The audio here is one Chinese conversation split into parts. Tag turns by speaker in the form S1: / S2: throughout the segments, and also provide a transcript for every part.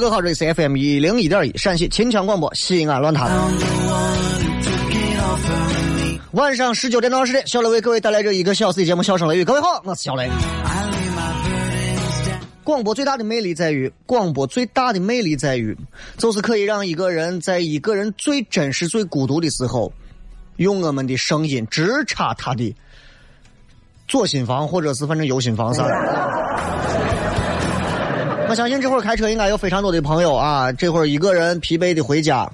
S1: 各位好，这里是 FM 一零一点一陕西秦腔广播西安论坛。晚上十九点到二十点，小雷为各位带来这一个小时的节目《笑声雷雨》。各位好，我是小雷。广播最大的魅力在于，广播最大的魅力在于，就是可以让一个人在一个人最真实、最孤独的时候，用我们的声音直插他的左心房，或者是反正右心房上。我相信这会儿开车应该有非常多的朋友啊，这会儿一个人疲惫的回家，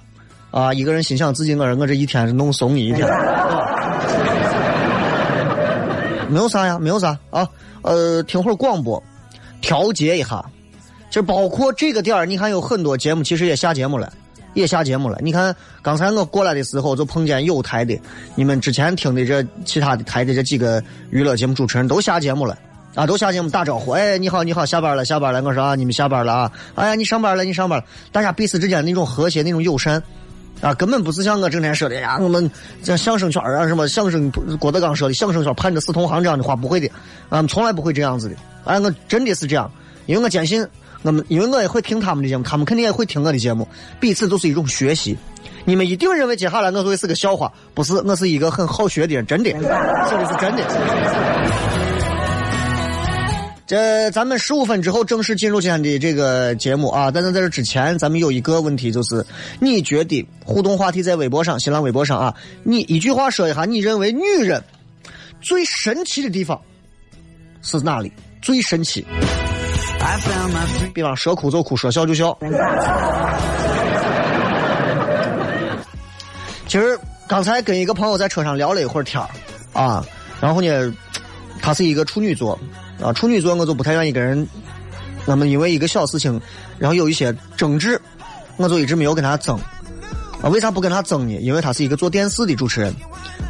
S1: 啊，一个人心想自己我我这一天是弄怂你一天，没有啥呀，没有啥啊，呃，听会儿广播。调节一下，就包括这个点儿，你看有很多节目其实也下节目了，也下节目了。你看刚才我过来的时候，就碰见有台的，你们之前听的这其他的台的这几个娱乐节目主持人都下节目了啊，都下节目打招呼，哎，你好，你好，下班了，下班了。我说啊，你们下班了啊，哎呀，你上班了，你上班了。大家彼此之间那种和谐，那种友善啊，根本不是像我整天说的呀，我们像相声圈啊，什么相声郭德纲说的相声圈盼着死同行这样的话，不会的，啊，从来不会这样子的。哎，我真的是这样，因为我坚信，我们因为我也会听他们的节目，他们肯定也会听我的节目，彼此都是一种学习。你们一定认为接下来我会是个笑话，不是，我是一个很好学的人，真的，说的是真的。这咱们十五分之后正式进入今天的这个节目啊，但是在这之前，咱们有一个问题，就是你觉得互动话题在微博上、新浪微博上啊，你一句话说一下，你认为女人最神奇的地方是哪里？最神奇，比方说哭就哭，说笑就笑。其实刚才跟一个朋友在车上聊了一会儿天儿啊，然后呢，他是一个处女座啊，处女座我就不太愿意跟人，那么因为一个小事情，然后有一些争执，我就一直没有跟他争。啊，为啥不跟他争呢？因为他是一个做电视的主持人，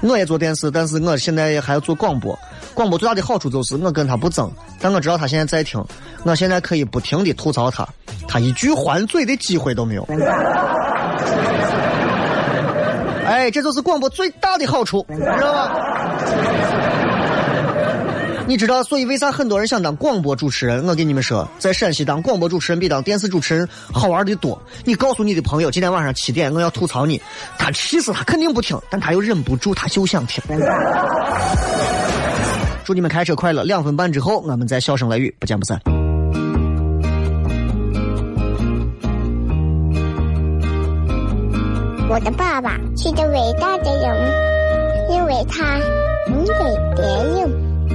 S1: 我也做电视，但是我现在还要做广播。广播最大的好处就是我跟他不争，但我知道他现在在听，我现在可以不停的吐槽他，他一句还嘴的机会都没有。哎，这就是广播最大的好处，你知道吗？你知道，所以为啥很多人想当广播主持人？我跟你们说，在陕西当广播主持人比当电视主持人好玩的多。你告诉你的朋友，今天晚上七点我要吐槽你，他气死他肯定不听，但他又忍不住，他就想听。祝你们开车快乐！两分半之后，我们再笑声雷雨，不见不散。
S2: 我的爸爸是个伟大的人，因为他能给别人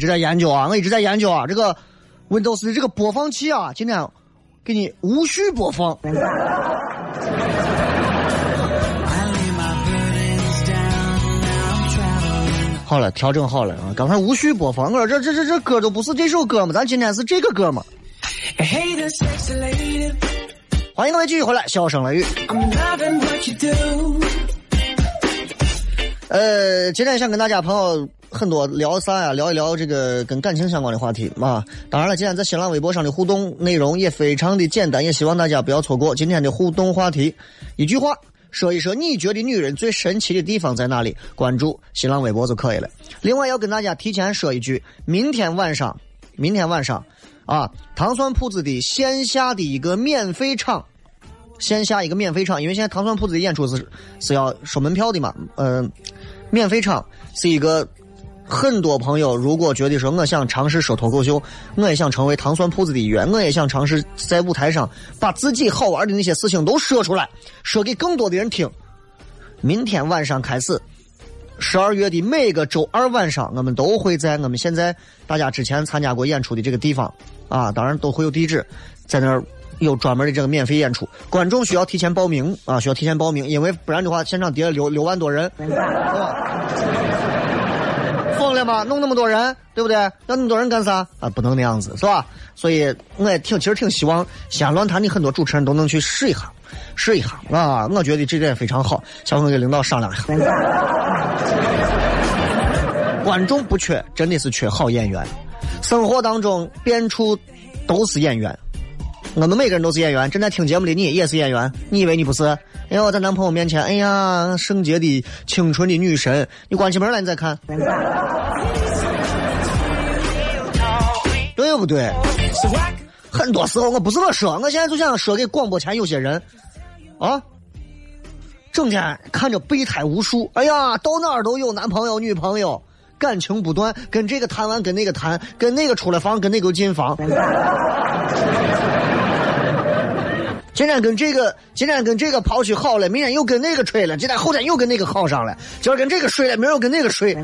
S1: 直在研究啊，我一直在研究啊，这个 Windows 的这个播放器啊，今天给你无序播放。好了，调整好了啊！刚才无需播放，我说这这这这歌都不是这首歌嘛，咱今天是这个歌嘛。欢迎各位继续回来，笑声雷雨。呃，今天想跟大家朋友很多聊啥呀？聊一聊这个跟感情相关的话题啊。当然了，今天在新浪微博上的互动内容也非常的简单，也希望大家不要错过今天的互动话题。一句话。说一说你觉得女人最神奇的地方在哪里？关注新浪微博就可以了。另外要跟大家提前说一句，明天晚上，明天晚上，啊，糖蒜铺子的线下的一个免费场，线下一个免费场，因为现在糖蒜铺子的演出是是要收门票的嘛，嗯，免费场是一个。很多朋友如果觉得说我想尝试说脱口秀，我也想成为糖蒜铺子的一员，我也想尝试在舞台上把自己好玩的那些事情都说出来，说给更多的人听。明天晚上开始，十二月的每个周二晚上，我们都会在我们现在大家之前参加过演出的这个地方啊，当然都会有地址，在那儿有专门的这个免费演出，观众需要提前报名啊，需要提前报名，因为不然的话，现场跌了六六万多人。疯了吗？弄那么多人，对不对？要那么多人干啥啊？不能那样子，是吧？所以我也挺，其实挺希望西安论坛的很多主持人都能去试一下，试一下啊！我觉得这点非常好，下回跟领导商量一下。观众不缺，真的是缺好演员。生活当中，变处都是演员。我们每个人都是演员，正在听节目的你也是演员，你以为你不是？哎呀，在男朋友面前，哎呀，圣洁的清纯的女神，你关起门来你再看，对不对？很多时候我不是我说，我现在就想说给广播前有些人，啊，整天看着备胎无数，哎呀，到哪儿都有男朋友女朋友，感情不断，跟这个谈完跟那个谈，跟那个出了房跟那个进房。今天跟这个，今天跟这个跑去好了，明天又跟那个吹了，今天后天又跟那个好上了，今儿跟这个睡了，明儿又跟那个睡。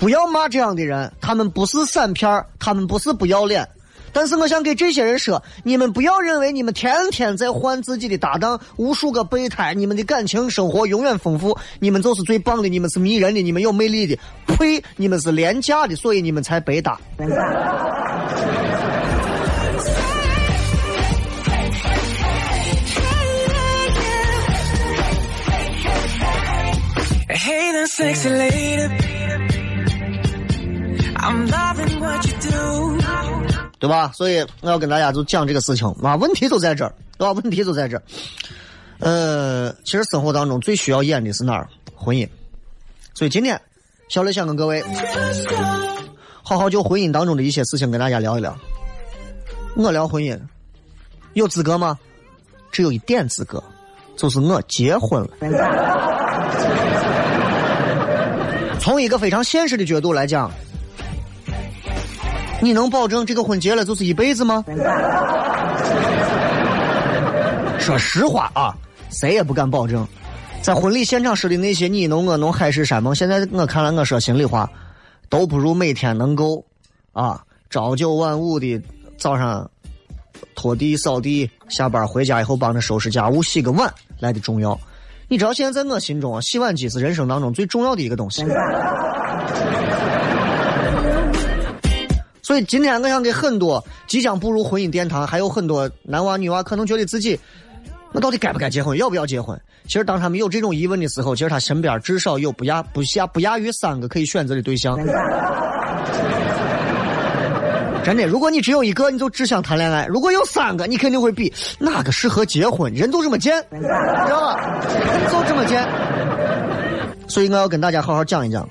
S1: 不要骂这样的人，他们不是散片他们不是不要脸。但是我想给这些人说，你们不要认为你们天天在换自己的搭档，无数个备胎，你们的感情生活永远丰富，你们就是最棒的，你们是迷人的，你们有魅力的。呸！你们是廉价的，所以你们才白搭被打。对吧？所以我要跟大家就讲这个事情啊，问题就在这儿，对吧？问题就在这儿。呃，其实生活当中最需要演的是哪儿？婚姻。所以今天，小雷想跟各位好好就婚姻当中的一些事情跟大家聊一聊。我聊婚姻，有资格吗？只有一点资格，就是我结婚了。从一个非常现实的角度来讲，你能保证这个婚结了就是一辈子吗？说实话啊，谁也不敢保证。在婚礼现场说的那些你侬我侬海誓山盟，现在我看来，我说心里话，都不如每天能够啊朝九晚五的早上拖地、扫地，下班回家以后帮着收拾家务、洗个碗来的重要。你知道现在在我心中啊，洗碗机是人生当中最重要的一个东西。所以今天我想给很多即将步入婚姻殿堂，还有很多男娃女娃可能觉得自己，我到底该不该结婚，要不要结婚？其实当他们有这种疑问的时候，其实他身边至少有不亚不下不亚于三个可以选择的对象。真的，如果你只有一个，你就只想谈恋爱；如果有三个，你肯定会比哪个适合结婚。人都这么贱，知道吧？人就这么贱。所以我要跟大家好好讲一讲。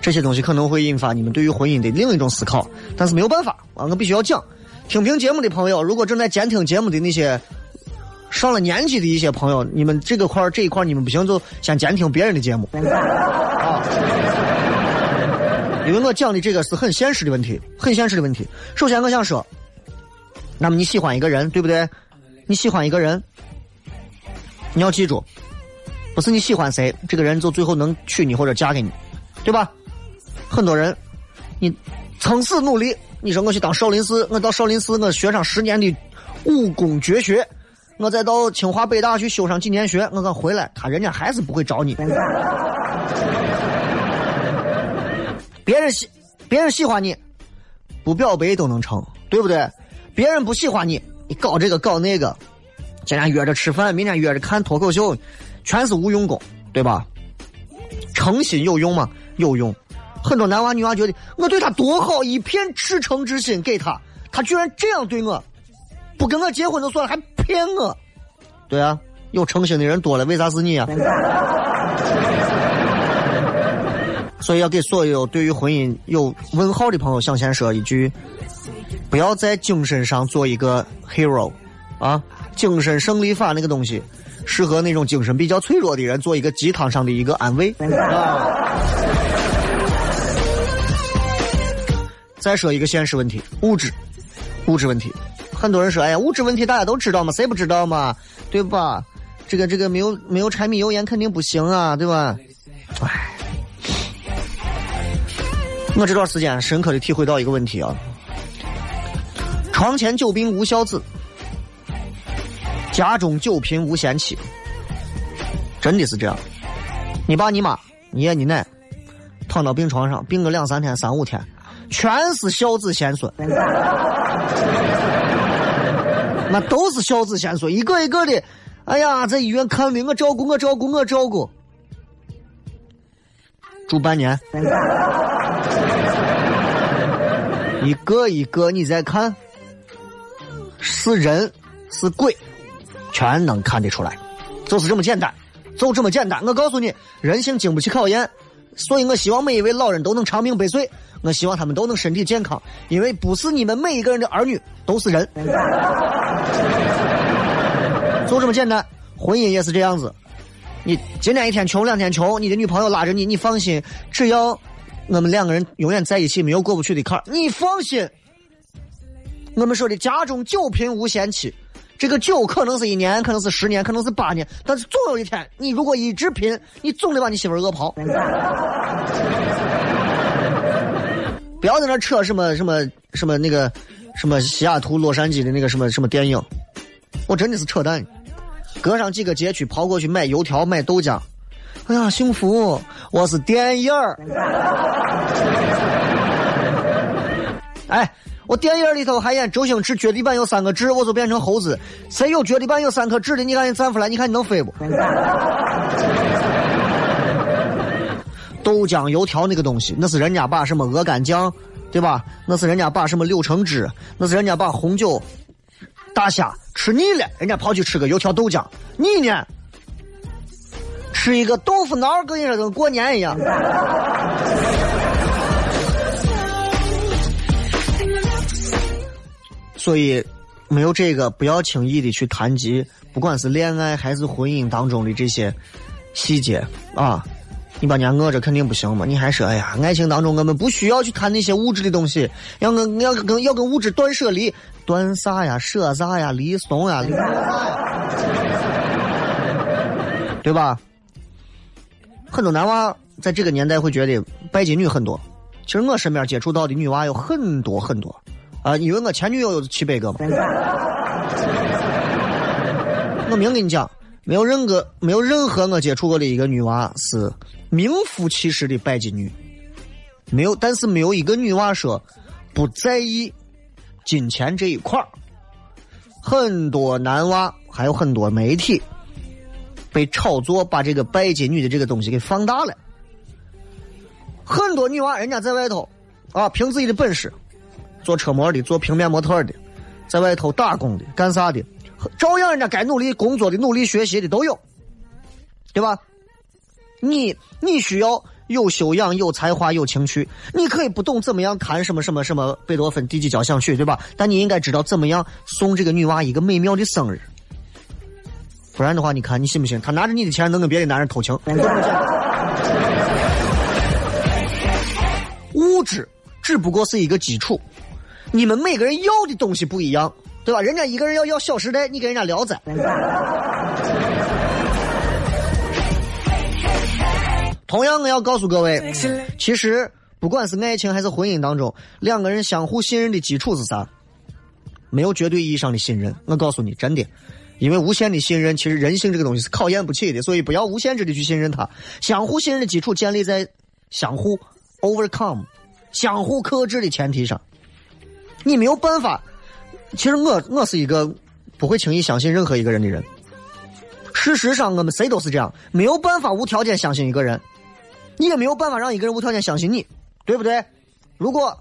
S1: 这些东西可能会引发你们对于婚姻的另一种思考，但是没有办法，啊，我必须要讲。听评节目的朋友，如果正在监听节目的那些上了年纪的一些朋友，你们这个块这一块你们不行，就先监听别人的节目啊。因为我讲的这个是很现实的问题，很现实的问题。首先，我想说，那么你喜欢一个人，对不对？你喜欢一个人，你要记住，不是你喜欢谁，这个人就最后能娶你或者嫁给你，对吧？很多人，你撑死努力，你说我去当少林寺，我到少林寺我学上十年的武功绝学，我再到清华北大去修上几年学，我刚回来，他人家还是不会找你。别人喜，别人喜欢你，不表白都能成，对不对？别人不喜欢你，你搞这个搞那个，今天约着吃饭，明天约着看脱口秀，全是无用功，对吧？诚心有用吗？有用。很多男娃女娃觉得我对他多好，一片赤诚之心给他，他居然这样对我，不跟我结婚就算了，还骗我。对啊，有诚心的人多了，为啥是你啊？所以要给所有对于婚姻有问号的朋友，向前说一句：不要在精神上做一个 hero，啊，精神胜利法那个东西，适合那种精神比较脆弱的人做一个鸡汤上的一个安慰。啊。再说一个现实问题，物质，物质问题。很多人说，哎呀，物质问题大家都知道嘛，谁不知道嘛，对吧？这个这个没有没有柴米油盐肯定不行啊，对吧？唉，我这段时间深刻的体会到一个问题啊，床前久病无孝子，家中久贫无贤妻，真的是这样。你爸你妈你爷你奶躺到病床上病个两三天三五天。全是孝子贤孙，那都是孝子贤孙，一个一个的。哎呀，在医院看病，我照顾，我照顾，我照顾，住半年，一个一个你再看，是人是鬼，全能看得出来，就是这么简单，就这么简单。我告诉你，人性经不起考验，所以我希望每一位老人都能长命百岁。我希望他们都能身体健康，因为不是你们每一个人的儿女都是人，就这么简单。婚姻也是这样子，你今天一天穷两天穷，你的女朋友拉着你，你放心，只要我们两个人永远在一起，没有过不去的坎儿，你放心。我们说的家中久贫无贤妻，这个久可能是一年，可能是十年，可能是八年，但是总有一天，你如果一直贫，你总得把你媳妇饿跑。不要在那扯什么什么什么那个什么西雅图洛杉矶的那个什么什么电影，我真的是扯淡。隔上几个街区跑过去买油条买豆浆，哎呀幸福！我是电影儿。哎，我电影里头还演周星驰脚底板有三个痣，我就变成猴子。谁有脚底板有三颗痣的？你赶紧站出来，你看你能飞不？豆浆油条那个东西，那是人家把什么鹅肝酱，对吧？那是人家把什么柳橙汁，那是人家把红酒、大虾吃腻了，人家跑去吃个油条豆浆。你呢？吃一个豆腐脑，跟人家跟过年一样。所以，没有这个，不要轻易的去谈及，不管是恋爱还是婚姻当中的这些细节啊。你把人家饿着肯定不行嘛！你还说，哎呀，爱情当中我们不需要去谈那些物质的东西，要跟要跟要跟物质断舍离，断啥呀？舍啥呀？离怂呀？离？对吧？很多男娃在这个年代会觉得拜金女很多，其实我身边接触到的女娃有很多很多啊，因为我前女友有七百个嘛。我明跟你讲，没有任何没有任何我接触过的一个女娃是名副其实的拜金女，没有，但是没有一个女娃说不在意金钱这一块儿。很多男娃还有很多媒体被炒作，把这个拜金女的这个东西给放大了。很多女娃人家在外头啊，凭自己的本事。做车模的，做平面模特的，在外头打工的，干啥的，照样人家该努力工作的、努力学习的都有，对吧？你你需要有修养、有才华、有情趣，你可以不懂怎么样弹什么什么什么贝多芬第几交响曲，对吧？但你应该知道怎么样送这个女娃一个美妙的生日，不然的话，你看你信不信？他拿着你的钱能跟别的男人偷情？物质只不过是一个基础。你们每个人要的东西不一样，对吧？人家一个人要要《小时代》，你给人家聊斋。同样，我要告诉各位，其实不管是爱情还是婚姻当中，两个人相互信任的基础是啥？没有绝对意义上的信任。我告诉你，真的，因为无限的信任，其实人性这个东西是考验不起的，所以不要无限制的去信任他。相互信任的基础建立在相互 overcome、相互克制的前提上。你没有办法。其实我我是一个不会轻易相信任何一个人的人。事实上，我们谁都是这样，没有办法无条件相信一个人，你也没有办法让一个人无条件相信你，对不对？如果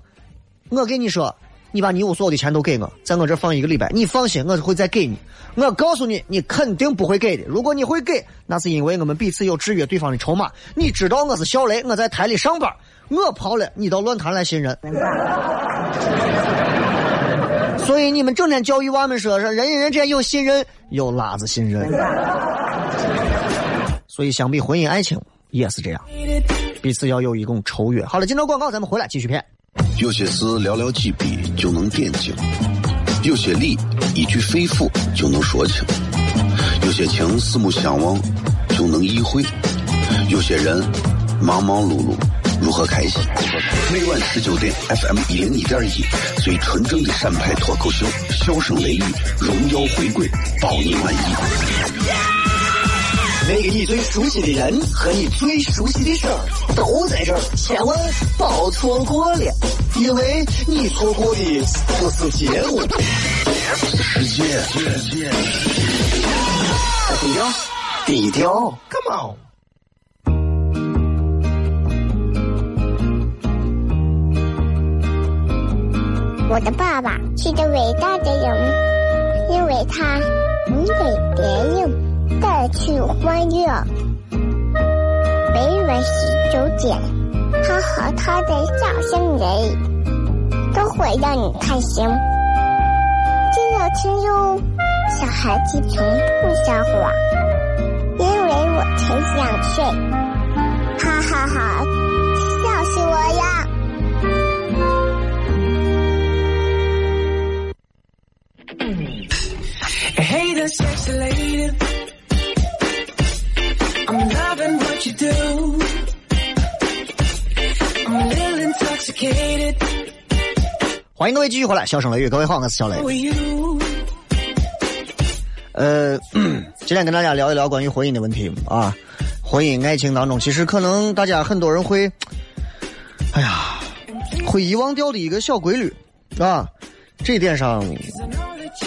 S1: 我跟你说，你把你我所有的钱都给我，在我这放一个礼拜，你放心，我会再给你。我告诉你，你肯定不会给的。如果你会给，那是因为我们彼此有制约对方的筹码。你知道我是小雷，我在台里上班，我跑了，你到论坛来信任。所以你们整天教育娃们说说人与人之间有信任，有拉子信任。所以相比婚姻爱情也是这样，彼此要有一种超越。好了，进到广告，咱们回来继续片。
S3: 有些事寥寥几笔就能点睛，有些理一句肺腑就能说清，有些情四目相望就能意会，有些人忙忙碌碌。如何开心？每晚十九点，FM 一零一点一，最纯正的陕派脱口秀，笑声雷雨，荣耀回归，保你满意。
S4: 那个你最熟悉的人和你最熟悉的事儿都在这儿，千万别错过了，因为你错过的不是结果，
S3: 世界。
S4: 低调，低调，Come on。
S2: 我的爸爸是个伟大的人，因为他能给别人去欢乐。每晚十九点，他和他的笑声人，都会让你开心。记得听哟，小孩子从不撒谎，因为我才想睡。哈哈哈，笑死我呀！
S1: 欢迎各位继续回来，笑声雷雨，各位好，我是小雷。呃，今天跟大家聊一聊关于婚姻的问题啊，婚姻爱情当中，其实可能大家很多人会，哎呀，会遗忘掉的一个小规律啊，这一点上。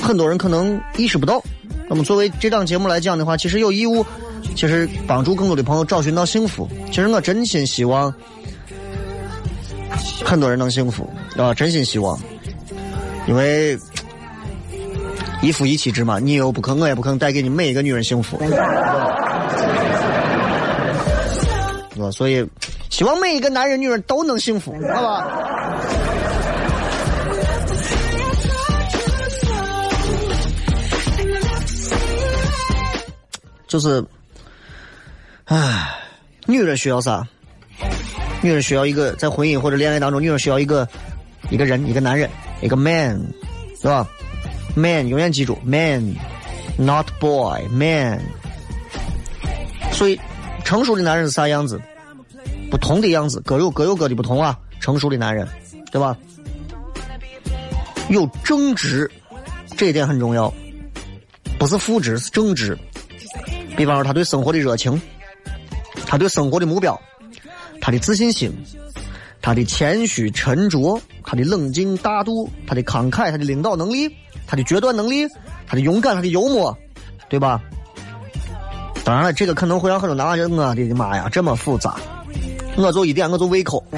S1: 很多人可能意识不到，那么作为这档节目来讲的话，其实有义务，其实帮助更多的朋友找寻到幸福。其实我真心希望很多人能幸福啊，真心希望，因为一夫一妻制嘛，你又不肯，我也不肯带给你每一个女人幸福，对吧？所以希望每一个男人、女人都能幸福，好吧？就是，唉，女人需要啥？女人需要一个在婚姻或者恋爱当中，女人需要一个一个人，一个男人，一个 man，是吧？man，永远记住，man，not boy，man。所以，成熟的男人是啥样子？不同的样子，各有各有各的不同啊。成熟的男人，对吧？有正直，这一点很重要，不是负值，是正直。比方说，他对生活的热情，他对生活的目标，他的自信心，他的谦虚沉着，他的冷静大度，他的慷慨，他的领导能力，他的决断能力，他的勇敢，他的幽默，对吧？当然了，这个可能会让很多男娃觉得我的妈呀，这么复杂。我就一点，我就胃口，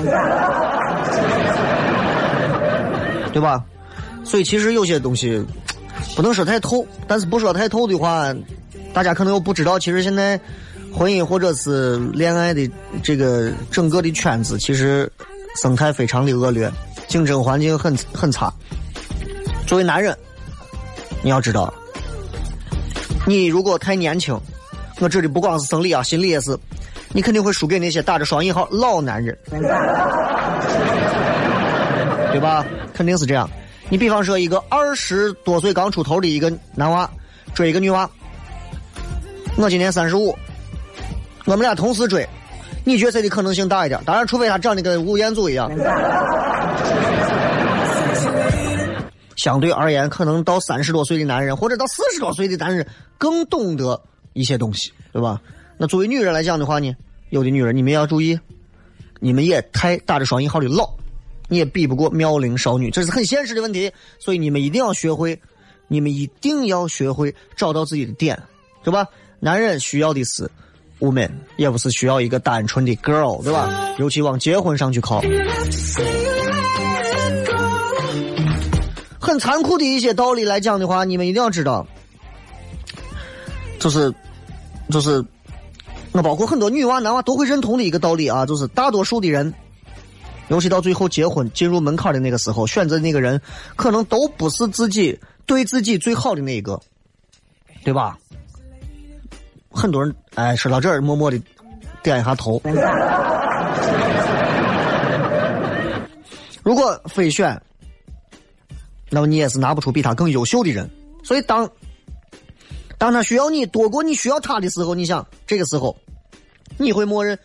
S1: 对吧？所以其实有些东西不能说太透，但是不说太透的话，大家可能又不知道，其实现在婚姻或者是恋爱的这个整个的圈子，其实生态非常的恶劣，竞争环境很很差。作为男人，你要知道，你如果太年轻，我这里不光是生理啊，心理也是。你肯定会输给那些打着双引号老男人，对吧？肯定是这样。你比方说一个二十多岁刚出头的一个男娃追一个女娃，我今年三十五，我们俩同时追，你觉得谁的可能性大一点？当然，除非他长得跟吴彦祖一样。相对而言，可能到三十多岁的男人或者到四十多岁的男人更懂得一些东西，对吧？那作为女人来讲的话呢，有的女人你们要注意，你们也太打着双引号的老，你也比不过妙龄少女，这是很现实的问题。所以你们一定要学会，你们一定要学会找到自己的点，对吧？男人需要的是 woman，也不是需要一个单纯的 girl，对吧？尤其往结婚上去靠。很残酷的一些道理来讲的话，你们一定要知道，就是，就是。那包括很多女娃男娃都会认同的一个道理啊，就是大多数的人，尤其到最后结婚进入门槛的那个时候，选择的那个人，可能都不是自己对自己最好的那一个，对吧？很多人哎，说到这儿，默默的点一下头。如果非选，那么你也是拿不出比他更优秀的人。所以当。当他需要你多过你需要他的时候，你想这个时候，你会默认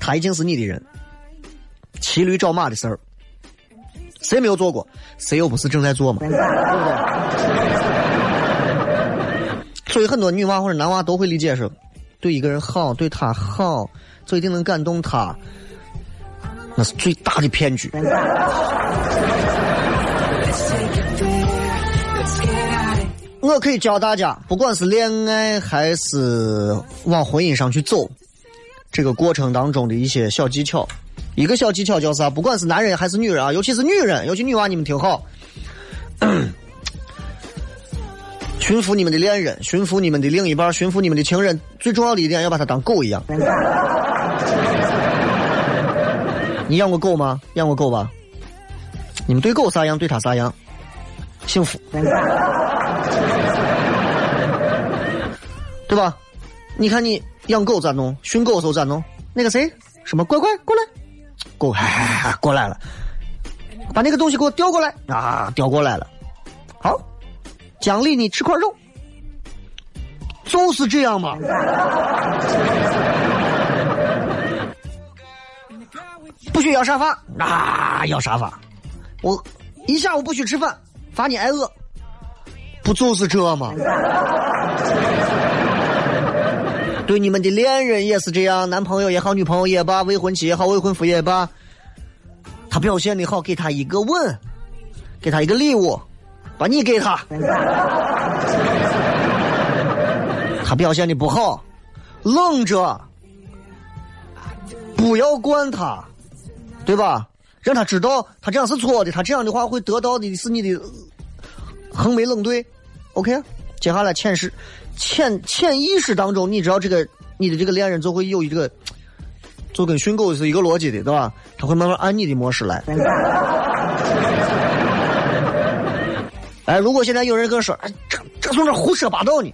S1: 他已经是你的人。骑驴找马的事儿，谁没有做过？谁又不是正在做嘛？对不对？所以很多女娃或者男娃都会理解是，对一个人好，对他好，就一定能感动他，那是最大的骗局。我可以教大家，不管是恋爱还是往婚姻上去走，这个过程当中的一些小技巧。一个小技巧叫啥？不管是男人还是女人啊，尤其是女人，尤其女娃，你们听好。驯服你们的恋人，驯服你们的另一半，驯服你们的情人，最重要的一点，要把它当狗一样。你养过狗吗？养过狗吧？你们对狗啥样，对它啥样？幸福。对吧？你看你养狗咋弄？训狗时候咋弄？那个谁，什么乖乖过来，狗过来了，把那个东西给我叼过来啊，叼过来了。好，奖励你吃块肉，就是这样嘛。不许要沙发啊，要沙发。我一下午不许吃饭，罚你挨饿，不就是这吗？对你们的恋人也是这样，男朋友也好，女朋友也罢，未婚妻也好，未婚夫也罢，他表现的好，给他一个吻，给他一个礼物，把你给他。他表现的不好，冷着，不要管他，对吧？让他知道他这样是错的，他这样的话会得到的是你的横眉冷对。OK，接下来潜识。潜潜意识当中，你知道这个你的这个恋人就会有一个，就跟训狗是一个逻辑的，对吧？他会慢慢按你的模式来。哎，如果现在有人跟我说，哎，这这从这胡说八道呢，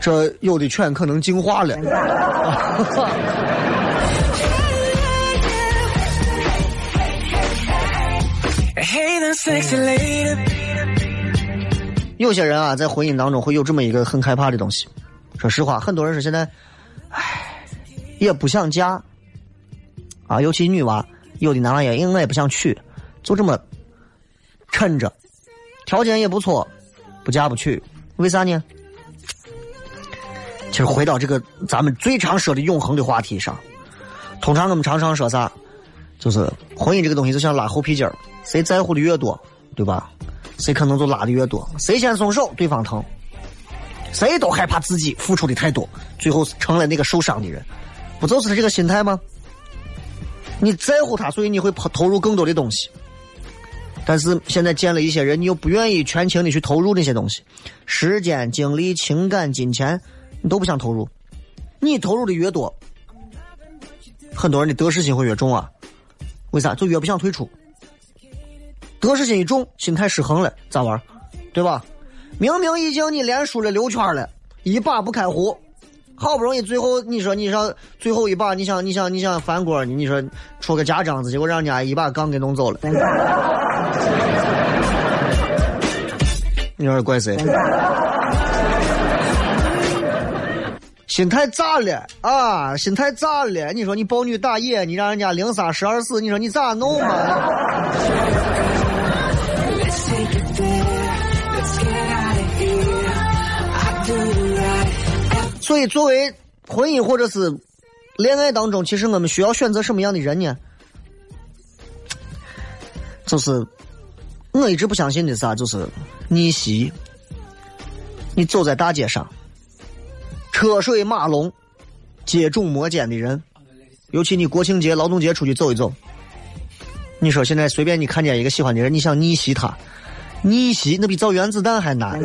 S1: 这有的犬可能进化了。有些人啊，在婚姻当中会有这么一个很害怕的东西。说实话，很多人说现在，唉，也不想嫁啊，尤其女娃，有的男娃也，因为我也不想娶，就这么趁着，条件也不错，不嫁不娶，为啥呢？其实回到这个咱们最常说的永恒的话题上，通常我们常常说啥？就是婚姻这个东西就像拉猴皮筋儿，谁在乎的越多，对吧？谁可能就拉的越多，谁先松手，对方疼。谁都害怕自己付出的太多，最后成了那个受伤的人，不就是这个心态吗？你在乎他，所以你会投入更多的东西。但是现在见了一些人，你又不愿意全情的去投入那些东西，时间、精力、情感、金钱，你都不想投入。你投入的越多，很多人的得失心会越重啊。为啥？就越不想退出。得失心一重，心态失衡了，咋玩？对吧？明明已经你连输了六圈了，一把不开胡，好不容易最后你说你上最后一把，你想你想你想翻锅，你说出个假章子，结果让人家一把杠给弄走了。你说怪谁？心态炸了啊？心态炸了？你说你抱女打野，你让人家零三十二死，你说你咋弄嘛？所以，作为婚姻或者是恋爱当中，其实我们需要选择什么样的人呢？就是我一直不相信的啥，就是逆袭。你走在大街上，车水马龙、接踵摩肩的人，尤其你国庆节、劳动节出去走一走，你说现在随便你看见一个喜欢的人，你想逆袭他，逆袭那比造原子弹还难。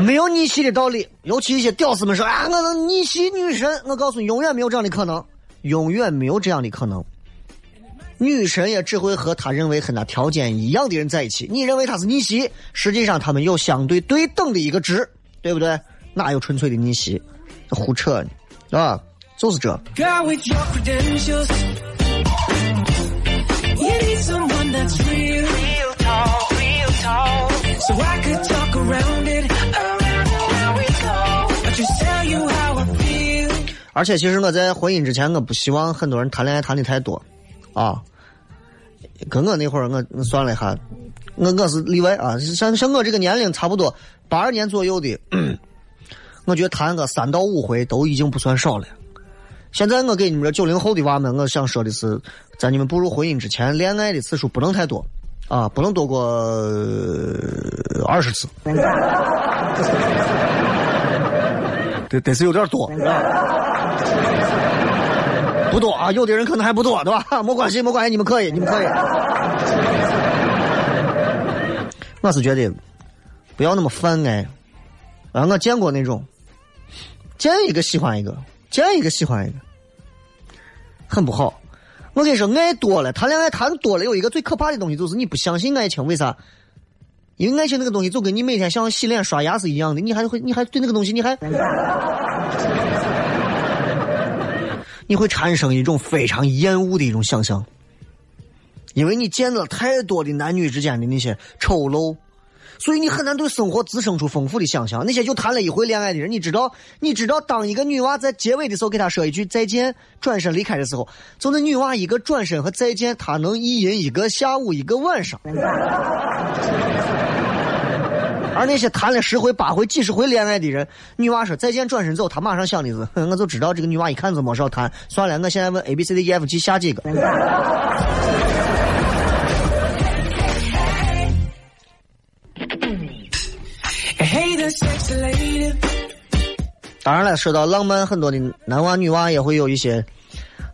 S1: 没有逆袭的道理，尤其一些屌丝们说啊，我能逆袭女神，我告诉你，永远没有这样的可能，永远没有这样的可能。女神也只会和他认为和他条件一样的人在一起。你认为她是逆袭，实际上他们有相对对等的一个值，对不对？哪有纯粹的逆袭？胡扯呢，啊，就是这。而且，其实我在婚姻之前，我不希望很多人谈恋爱谈的太多，啊，跟我那会儿，我算了一下，我我是例外啊。像像我这个年龄，差不多八二年左右的，我觉得谈个三到五回都已经不算少了。现在我给你们这九零后的娃们，我想说的是，在你们步入婚姻之前，恋爱的次数不能太多，啊，不能多过二十次。得得是有点多，不多啊，有的人可能还不多，对吧？没关系，没关系，你们可以，你们可以。我是觉得不要那么泛爱，啊，我见过那种见一个喜欢一个，见一个喜欢一个，很不好。我跟你说，爱多了，谈恋爱谈多了，有一个最可怕的东西就是你不相信爱情，为啥？因为爱情那个东西就跟你每天像洗脸刷牙是一样的，你还会，你还对那个东西，你还，你会产生一种非常厌恶的一种想象，因为你见了太多的男女之间的那些丑陋，所以你很难对生活滋生出丰富的想象。那些就谈了一回恋爱的人，你知道，你知道，当一个女娃在结尾的时候给他说一句再见，转身离开的时候，就那女娃一个转身和再见，她能意淫一个下午，一个晚上。而那些谈了十回、八回、几十回恋爱的人，女娃说再见，转身走，他马上想的是，我就知道这个女娃一看就没少谈。算了，我现在问 A、B、C、D、E、F、G 下几个。当然了，说到浪漫，很多的男娃女娃也会有一些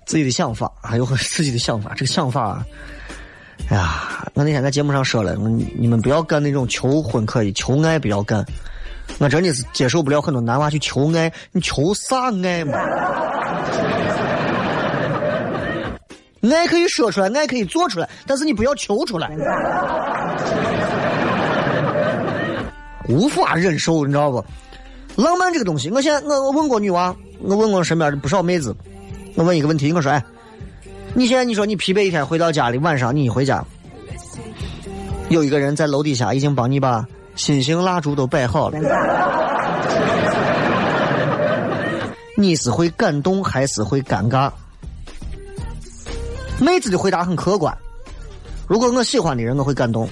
S1: 自己的想法，还有自己的想法。这个想法。哎呀，我那天在节目上说了，你们不要干那种求婚可以，求爱不要干。我真的是接受不了很多男娃去求爱，你求啥爱嘛？爱可以说出来，爱可以做出来，但是你不要求出来。无法忍受，你知道不？浪漫这个东西，我现在我我问过女娃，我问过身边的不少妹子，我问一个问题，我说哎。你现在你说你疲惫一天回到家里，晚上你一回家，有一个人在楼底下已经帮你把心形蜡烛都摆好了，你是会感动还是会尴尬？妹子的回答很客观，如果我喜欢的人，我会感动；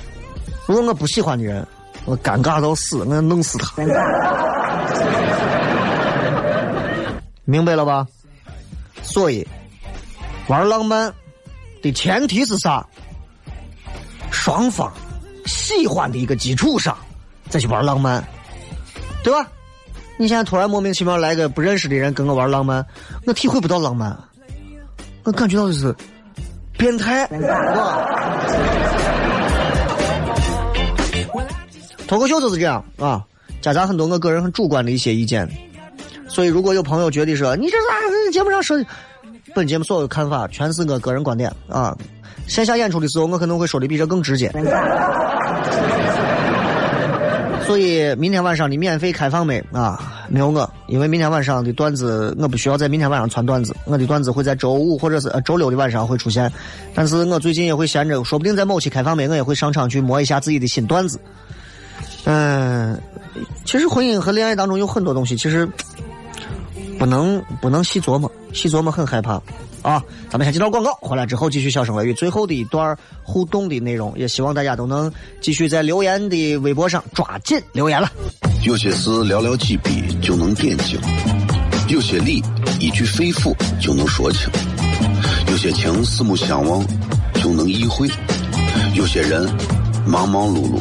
S1: 如果我不喜欢的人，我尴尬到死，我要弄死他。明白了吧？所以，玩浪漫的前提是啥？双方喜欢的一个基础上，再去玩浪漫，对吧？你现在突然莫名其妙来个不认识的人跟我玩浪漫，我体会不到浪漫，我感觉到的是变态，脱口秀就是这样啊，夹杂很多我个人很主观的一些意见，所以如果有朋友觉得说你这咋节目上说，本节目所有的看法全是我个人观点啊。线下演出的时候，我可能会说的比这更直接。所以明天晚上的免费开放没啊？没有我，因为明天晚上的段子我不需要在明天晚上传段子，我的段子会在周五或者是呃周六的晚上会出现。但是我最近也会闲着，说不定在某期开放没，我也会上场去摸一下自己的新段子。嗯，其实婚姻和恋爱当中有很多东西，其实不能不能细琢磨，细琢磨很害怕。啊，咱们先接到广告，回来之后继续小声雷雨最后的一段互动的内容，也希望大家都能继续在留言的微博上抓紧留言了。
S3: 有些事寥寥几笔就能点睛，有些理一句肺腑就能说清，有些情四目相望就能意会，有些人忙忙碌碌。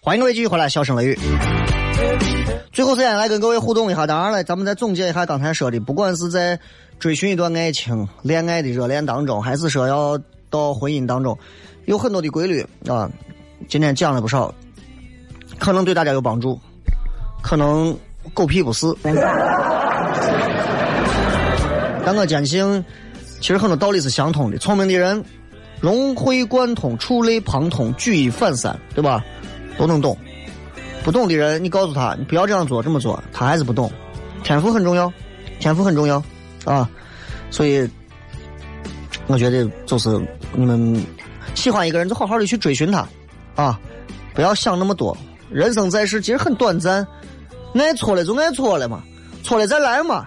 S1: 欢迎各位继续回来，笑声雷雨。最后时间来跟各位互动一下，当然了，咱们再总结一下刚才说的，不管是在追寻一段爱情、恋爱的热恋当中，还是说要到婚姻当中，有很多的规律啊。今天讲了不少，可能对大家有帮助，可能狗屁不是。但我坚信，其实很多道理是相通的。聪明的人融会贯通、触类旁通、举一反三，对吧？都能懂。不懂的人，你告诉他，你不要这样做，这么做，他还是不懂。天赋很重要，天赋很重要啊！所以，我觉得就是你们喜欢一个人，就好好的去追寻他啊！不要想那么多。人生在世，其实很短暂，爱错了就爱错了嘛，错了再来嘛，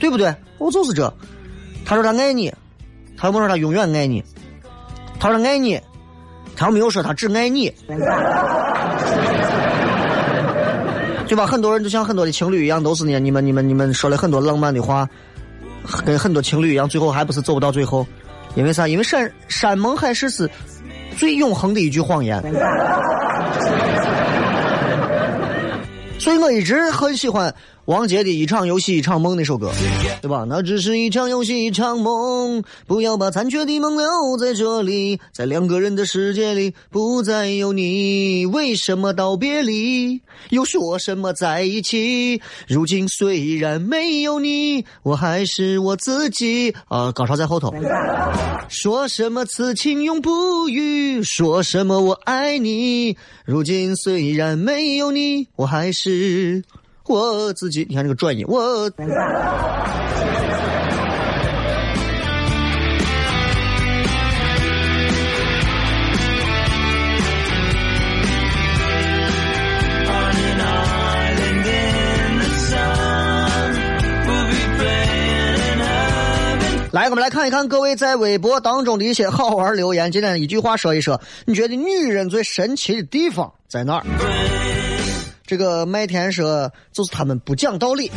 S1: 对不对？我就是这，他说他爱你，他又没说他永远爱你，他说爱你，他又没有说他只爱你，对吧？很多人就像很多的情侣一样，都是呢，你们你们你们说了很多浪漫的话，跟很多情侣一样，最后还不是走不到最后，因为啥？因为山山盟海誓是最永恒的一句谎言。所以我一直很喜欢王杰的一场游戏一场梦那首歌，对吧？那只是一场游戏一场梦，不要把残缺的梦留在这里，在两个人的世界里不再有你。为什么道别离，又说什么在一起？如今虽然没有你，我还是我自己。啊，高潮在后头。说什么此情永不渝，说什么我爱你。如今虽然没有你，我还是我自己。你看这个转音，我。来，我们来看一看各位在微博当中的一些好玩留言。今天一句话说一说，你觉得女人最神奇的地方在哪儿？这个麦田说，就是他们不讲道理。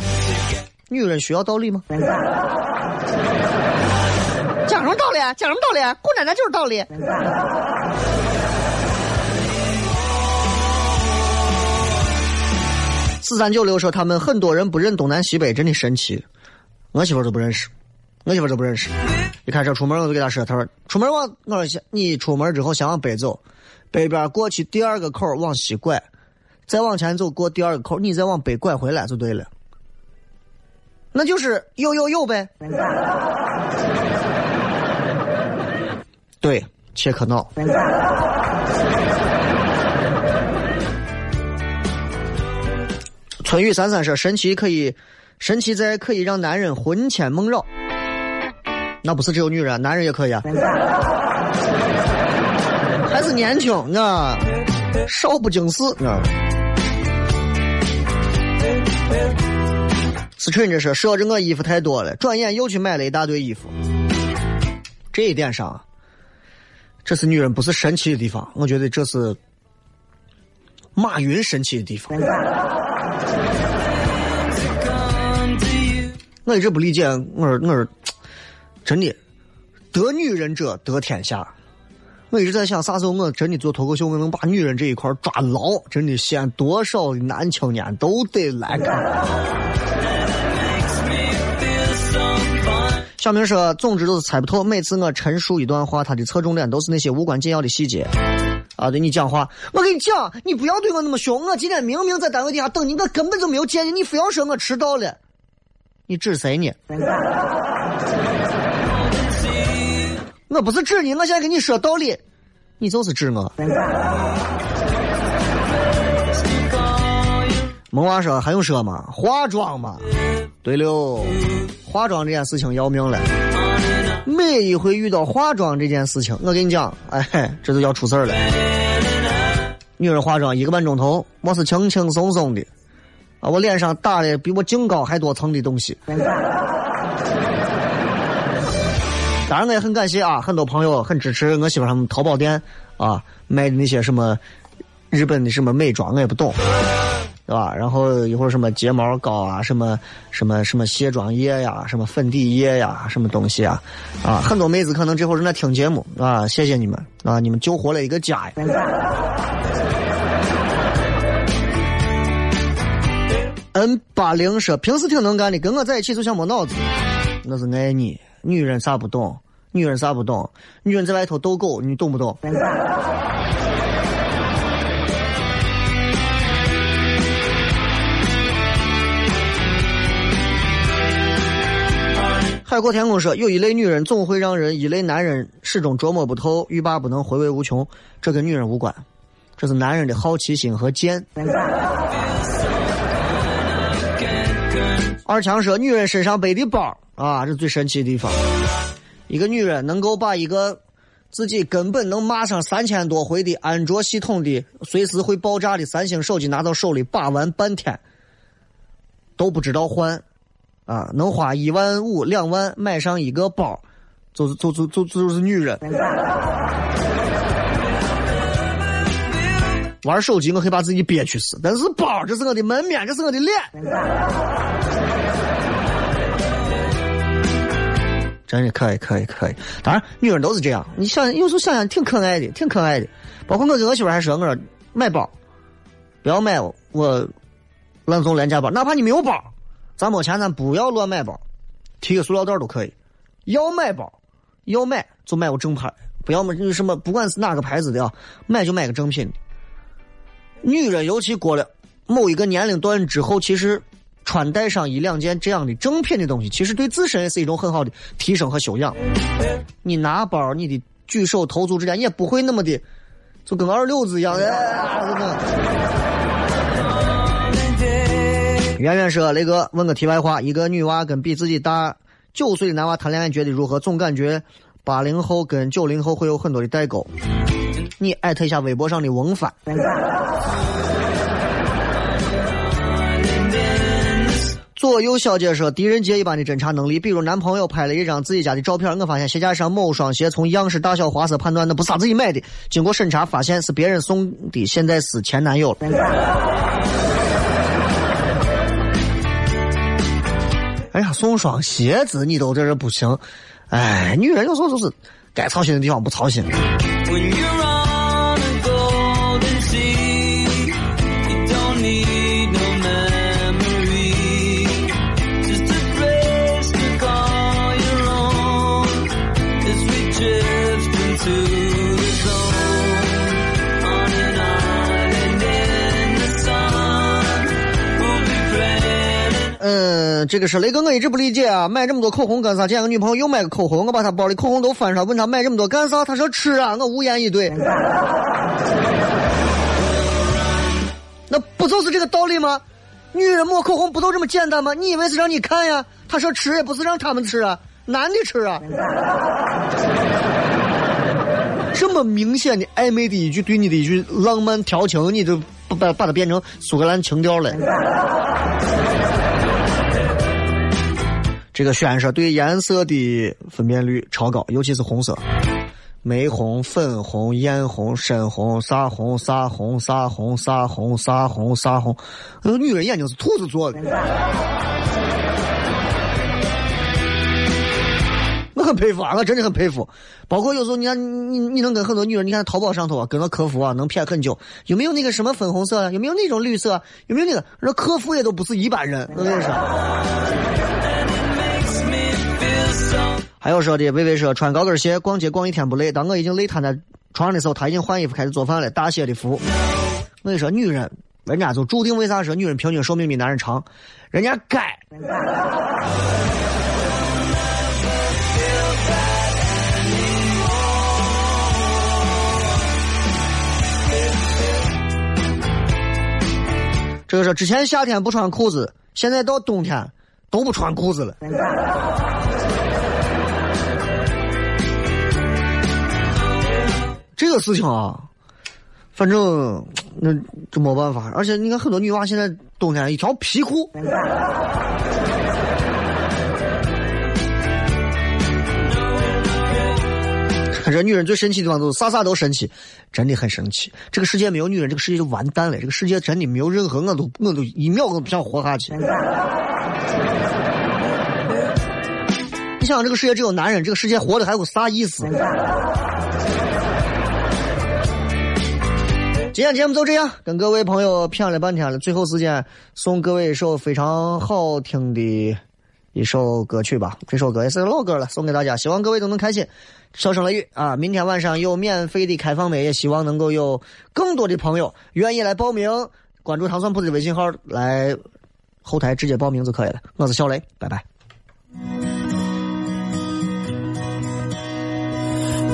S1: 女人需要道理吗？讲什么道理啊？讲什么道理啊？姑奶奶就是道理。四三九六说，他们很多人不认东南西北，真的神奇。我媳妇都不认识。我媳妇都不认识，一开车出门我就给她说：“她说出门往我说你出门之后先往北走，北边过去第二个口往西拐，再往前走过第二个口，你再往北拐回来就对了。那就是有有有呗。对，切克闹。春雨三三说：“神奇可以，神奇在可以让男人魂牵梦绕。那不是只有女人，男人也可以啊。还是年轻啊，少不经事啊。”思春这是说着我衣服太多了，转眼又去买了一大堆衣服。这一点上，这是女人不是神奇的地方，我觉得这是马云神奇的地方。我一直不理解，我说我说，真的，得女人者得天下。我一直在想，啥时候我真的做脱口秀，我能把女人这一块抓牢？真的，现多少男青年都得来看。小明说：“总之都是猜不透。每次我陈述一段话，他的侧重点都是那些无关紧要的细节。啊，对你讲话，我跟你讲，你不要对我那么凶。我今天明明在单位底下等你，我根本就没有见你，你非要说我迟到了。你指谁呢？我不是指你，我现在跟你说道理，你就是指我。”萌娃说：“还用说吗？化妆嘛。对了。”化妆这件事情要命了，每一回遇到化妆这件事情，我跟你讲，哎，这就要出事儿了。女人化妆一个半钟头，我是轻轻松松的，啊，我脸上打的比我净高还多层的东西。当然，我也很感谢啊，很多朋友很支持我媳妇他们淘宝店啊卖的那些什么日本的什么美妆，我也不懂。对吧？然后一会儿什么睫毛膏啊，什么什么什么卸妆液呀，什么粉底液呀，什么东西啊？啊，很多妹子可能这会儿正在听节目啊，谢谢你们啊，你们救活了一个家呀。N 八零说平时挺能干的，跟我在一起就像没脑子。那是爱你，女人啥不懂？女人啥不懂？女人在外头逗狗，你懂不懂？海阔天空说：“有一类女人总会让人，一类男人始终捉摸不透，欲罢不能，回味无穷。这跟女人无关，这是男人的好奇心和贱。”二强说：“女人身上背的包啊，这最神奇的地方。一个女人能够把一个自己根本能骂上三千多回的安卓系统的、随时会爆炸的三星手机拿到手里把玩半天，都不知道换。”啊，能花一万五、两万买上一个包，就是就就就就是女人。玩手机我可以把自己憋屈死，但是包这是我的门面，这是我的脸。真的可以，可以，可以。当然，女人都是这样。你想，有时候想想挺可爱的，挺可爱的。包括我跟我媳妇还说，我说买包，不要买我乱送廉价包，哪怕你没有包。咱没钱，咱不要乱买包，提个塑料袋都可以。要买包，要买就买个正牌，不要么什么，不管是哪个牌子的啊，买就买个正品。女人尤其过了某一个年龄段之后，其实穿戴上一两件这样的正品的东西，其实对自身也是一种很好的提升和修养。你拿包，你的举手投足之间也不会那么的，就跟二流子一样的。圆圆说：“雷哥，问个题外话，一个女娃跟比自己大九岁的男娃谈恋爱，觉得如何？总感觉八零后跟九零后会有很多的代沟。你艾特一下微博上的翁帆。”左右小姐说：“狄仁杰一般的侦查能力，比如男朋友拍了一张自己家的照片，我发现鞋架上某双鞋从样式、大小、花色判断那不是他自己买的，经过审查发现是别人送的，现在是前男友了。”哎呀，送双鞋子你都这这不行，哎，女人有时候就是该操心的地方不操心。这个是雷哥，我一直不理解啊，买这么多口红干啥？见个女朋友又买个口红，我把他包里口红都翻出来，问他买这么多干啥？他说吃啊，我无言以对。那不就是这个道理吗？女人抹口红不都这么简单吗？你以为是让你看呀？他说吃也不是让他们吃啊，男的吃啊。这么明显的暧昧的一句对你的一句浪漫调情，你都不把把它变成苏格兰情调了。这个轩说对颜色的分辨率超高，尤其是红色。玫红、粉红、艳红、深红，啥红啥红啥红啥红啥红啥红，那个女人眼睛是兔子做的。我很佩服啊，我真的很佩服。包括有时候你看，你你能跟很多女人，你看淘宝上头啊，跟个客服啊，能骗很久。有没有那个什么粉红色？有没有那种绿色？有没有那个？那客服也都不是一般人，我跟你说。还有说的，微微说穿高跟鞋逛街逛一天不累，当我已经累瘫在床上的时候，他已经换衣服开始做饭了。大写的服。我跟你说，女人，人家就注定为啥说女人平均寿命比男人长？人家该。这个是之前夏天不穿裤子，现在到冬天都不穿裤子了。个事情啊，反正那就没办法。而且你看，很多女娃现在冬天一条皮裤，这女人最神奇的地方就是啥啥都神奇，真的很神奇。这个世界没有女人，这个世界就完蛋了。这个世界真的没有任何，我都我都一秒都不想活下去。你想，这个世界只有男人，这个世界活的还有啥意思？今天节目就这样，跟各位朋友谝了半天了，最后时间送各位一首非常好听的一首歌曲吧。这首歌也是老歌了，送给大家，希望各位都能开心。小声雷雨啊，明天晚上有免费的开放麦，也希望能够有更多的朋友愿意来报名，关注糖蒜铺子的微信号来后台直接报名就可以了。我是小雷，拜拜。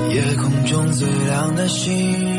S5: 夜空中最亮的星。